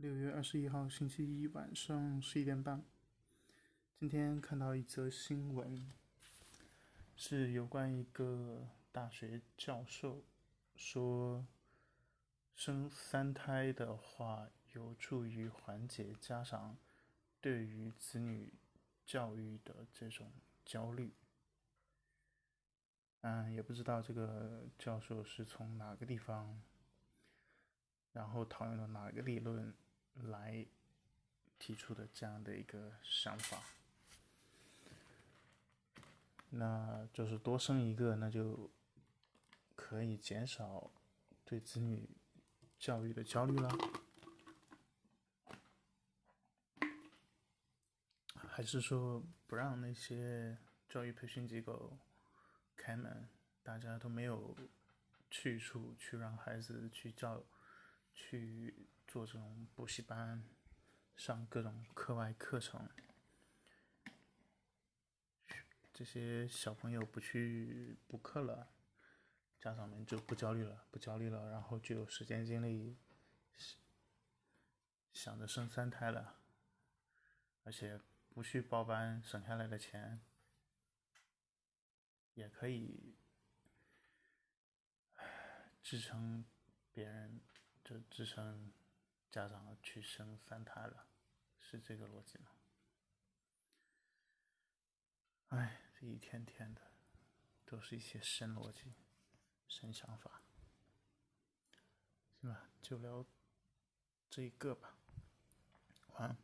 六月二十一号星期一晚上十一点半，今天看到一则新闻，是有关一个大学教授说，生三胎的话有助于缓解家长对于子女教育的这种焦虑。嗯，也不知道这个教授是从哪个地方，然后讨论了哪个理论。来提出的这样的一个想法，那就是多生一个，那就可以减少对子女教育的焦虑了，还是说不让那些教育培训机构开门，大家都没有去处去让孩子去教去。做这种补习班，上各种课外课程，这些小朋友不去补课了，家长们就不焦虑了，不焦虑了，然后就有时间精力想着生三胎了，而且不去报班，省下来的钱也可以支撑别人，就支撑。家长去生三胎了，是这个逻辑吗？哎，这一天天的，都是一些神逻辑、神想法，行吧，就聊这一个吧，晚安。